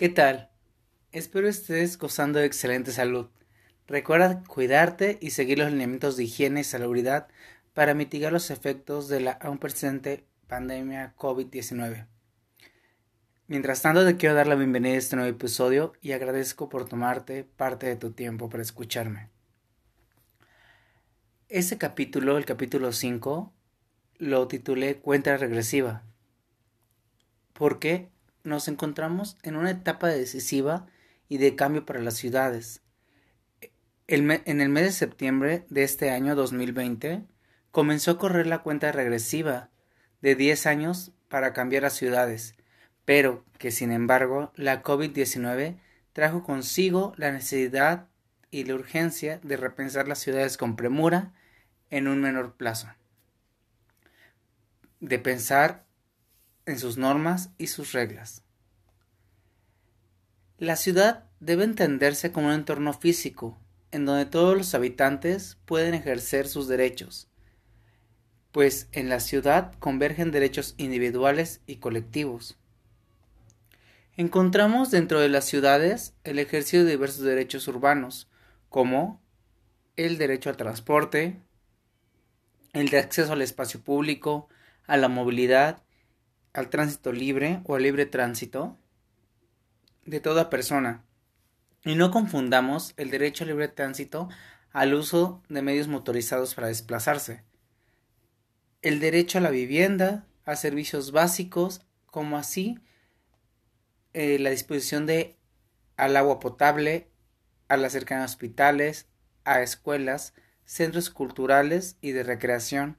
¿Qué tal? Espero estés gozando de excelente salud. Recuerda cuidarte y seguir los lineamientos de higiene y salubridad para mitigar los efectos de la aún presente pandemia COVID-19. Mientras tanto, te quiero dar la bienvenida a este nuevo episodio y agradezco por tomarte parte de tu tiempo para escucharme. Este capítulo, el capítulo 5, lo titulé Cuenta regresiva. Porque nos encontramos en una etapa decisiva y de cambio para las ciudades. en el mes de septiembre de este año 2020 comenzó a correr la cuenta regresiva de 10 años para cambiar a ciudades, pero que sin embargo la COVID-19 trajo consigo la necesidad y la urgencia de repensar las ciudades con premura en un menor plazo, de pensar en sus normas y sus reglas. La ciudad debe entenderse como un entorno físico, en donde todos los habitantes pueden ejercer sus derechos, pues en la ciudad convergen derechos individuales y colectivos. Encontramos dentro de las ciudades el ejercicio de diversos derechos urbanos, como el derecho al transporte, el de acceso al espacio público, a la movilidad, al tránsito libre o al libre tránsito de toda persona. Y no confundamos el derecho al libre tránsito al uso de medios motorizados para desplazarse el derecho a la vivienda, a servicios básicos, como así eh, la disposición de al agua potable, a la cercanía a hospitales, a escuelas, centros culturales y de recreación,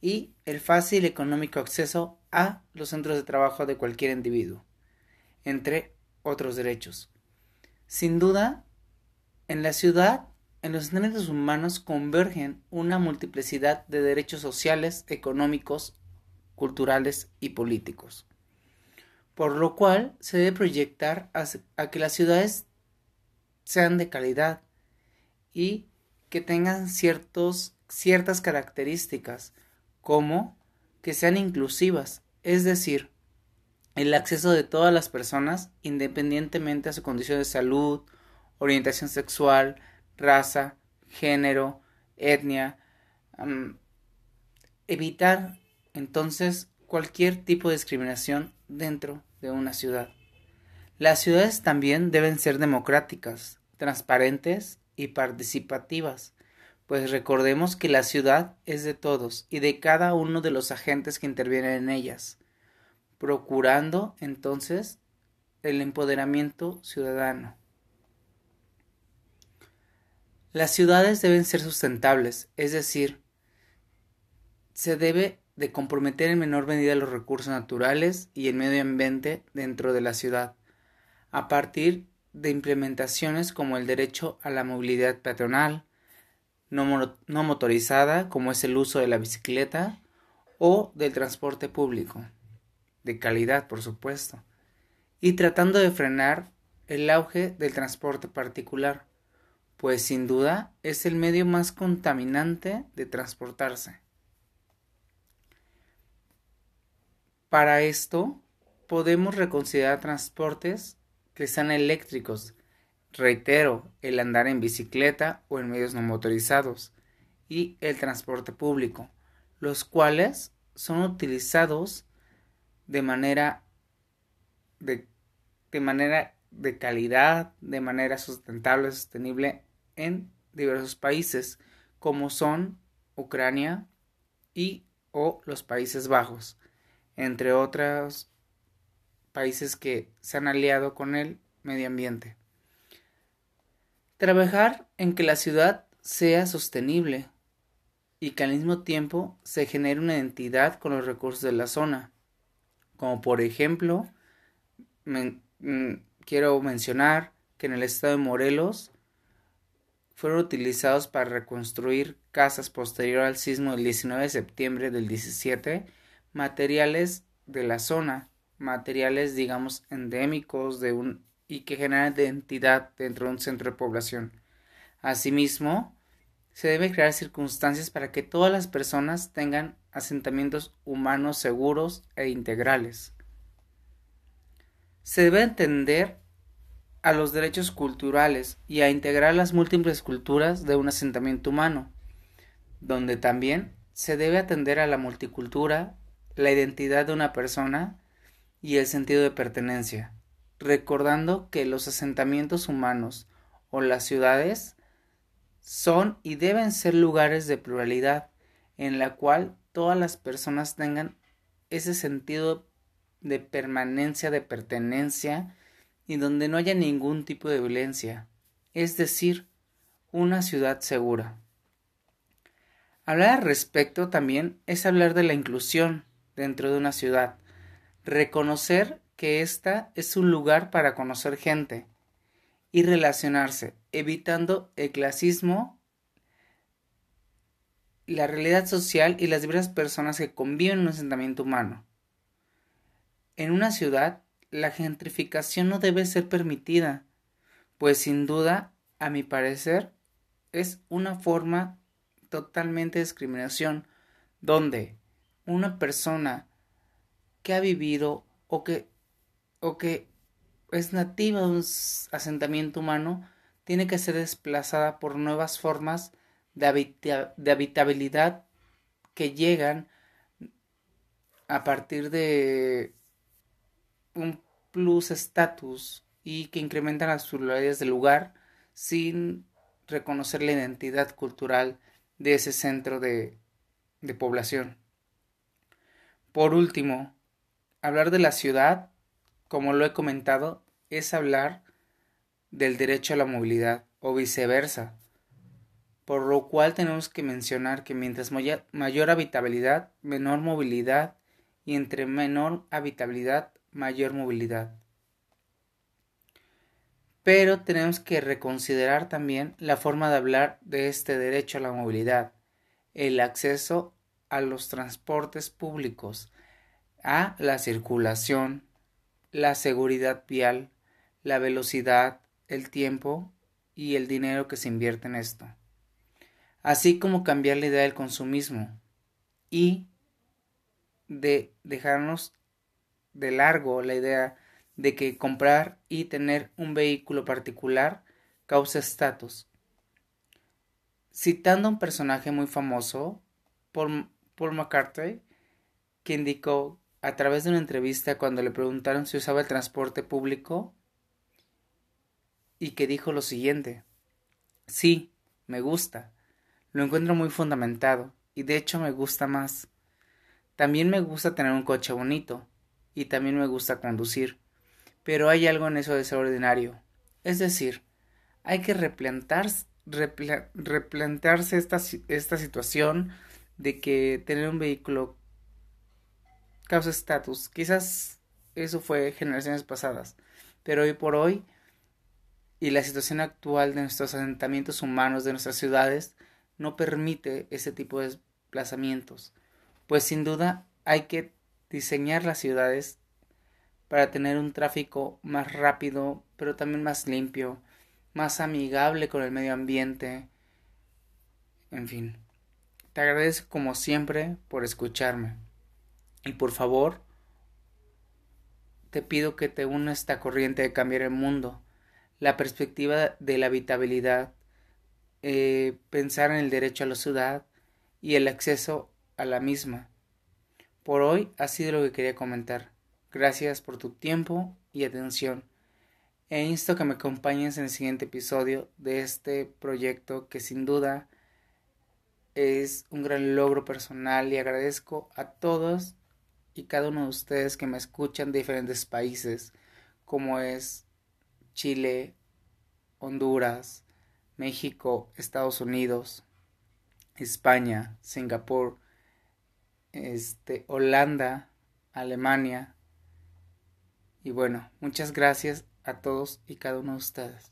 y el fácil y económico acceso a los centros de trabajo de cualquier individuo, entre otros derechos. Sin duda, en la ciudad en los derechos humanos convergen una multiplicidad de derechos sociales, económicos, culturales y políticos, por lo cual se debe proyectar a, que las ciudades sean de calidad y que tengan ciertas características como que sean inclusivas, es decir, el acceso de todas las personas independientemente de su condición de salud, orientación sexual, raza, género, etnia, evitar entonces cualquier tipo de discriminación dentro de una ciudad. Las ciudades también deben ser democráticas, transparentes y participativas, pues recordemos que la ciudad es de todos y de cada uno de los agentes que intervienen en ellas, procurando entonces el empoderamiento ciudadano. Las ciudades deben ser sustentables, es decir, se debe de comprometer en menor medida los recursos naturales y el medio ambiente dentro de la ciudad, a partir de implementaciones como el derecho a la movilidad peatonal, no, motorizada, como es el uso de la bicicleta, o del transporte público, de calidad, por supuesto, y tratando de frenar el auge del transporte particular pues sin duda es el medio más contaminante de transportarse. Para esto podemos reconsiderar transportes que sean eléctricos, reitero, el andar en bicicleta o en medios no motorizados y el transporte público, los cuales son utilizados de manera de, manera de calidad, de manera sustentable, sostenible en diversos países como son Ucrania y o los Países Bajos, entre otros países que se han aliado con el medio ambiente. Trabajar en que la ciudad sea sostenible y que al mismo tiempo se genere una identidad con los recursos de la zona, como por ejemplo, mm, quiero mencionar que en el estado de Morelos fueron utilizados para reconstruir casas posterior al sismo del 19 de septiembre del 17, materiales de la zona, materiales digamos endémicos de un y que generan identidad dentro de un centro de población. Asimismo, se deben crear circunstancias para que todas las personas tengan asentamientos humanos seguros e integrales. Se debe entender a los derechos culturales y a integrar las múltiples culturas de un asentamiento humano, donde también se debe atender a la multicultura, la identidad de una persona y el sentido de pertenencia, recordando que los asentamientos humanos o las ciudades son y deben ser lugares de pluralidad en la cual todas las personas tengan ese sentido de permanencia, de pertenencia y donde no haya ningún tipo de violencia, es decir, una ciudad segura. Hablar al respecto también es hablar de la inclusión dentro de una ciudad, reconocer que ésta es un lugar para conocer gente y relacionarse, evitando el clasismo, la realidad social y las diversas personas que conviven en un asentamiento humano. En una ciudad, la gentrificación no debe ser permitida, pues sin duda, a mi parecer, es una forma totalmente de discriminación, donde una persona que ha vivido o que, o que es nativa de un asentamiento humano tiene que ser desplazada por nuevas formas de, habitabilidad que llegan a partir de un plus estatus y que incrementan las pluralidades del lugar sin reconocer la identidad cultural de ese centro de población. Por último, hablar de la ciudad, como lo he comentado, es hablar del derecho a la movilidad o viceversa, por lo cual tenemos que mencionar que mientras mayor habitabilidad, menor movilidad y entre menor habitabilidad, mayor movilidad. Pero tenemos que reconsiderar también la forma de hablar de este derecho a la movilidad, el acceso a los transportes públicos, a la circulación, la seguridad vial, la velocidad, el tiempo y el dinero que se invierte en esto. Así como cambiar la idea del consumismo y de dejarnos de largo la idea de que comprar y tener un vehículo particular causa estatus. Citando a un personaje muy famoso, Paul, Paul McCartney, que indicó a través de una entrevista cuando le preguntaron si usaba el transporte público y que dijo lo siguiente, sí, me gusta, lo encuentro muy fundamentado y de hecho me gusta más. También me gusta tener un coche bonito, y también me gusta conducir. Pero hay algo en eso extraordinario. Es decir, hay que replantarse, replantearse esta, esta situación de que tener un vehículo causa estatus. Quizás eso fue generaciones pasadas, pero hoy por hoy y la situación actual de nuestros asentamientos humanos, de nuestras ciudades, no permite ese tipo de desplazamientos. Pues sin duda hay que diseñar las ciudades para tener un tráfico más rápido, pero también más limpio, más amigable con el medio ambiente. En fin, te agradezco como siempre por escucharme. Y por favor, te pido que te una a esta corriente de cambiar el mundo, la perspectiva de la habitabilidad, eh, pensar en el derecho a la ciudad y el acceso a la misma por hoy ha sido lo que quería comentar. Gracias por tu tiempo y atención. E insto que me acompañes en el siguiente episodio de este proyecto que sin duda es un gran logro personal y agradezco a todos y cada uno de ustedes que me escuchan de diferentes países como es Chile, Honduras, México, Estados Unidos, España, Singapur, este, Holanda, Alemania. Y bueno, muchas gracias a todos y cada uno de ustedes.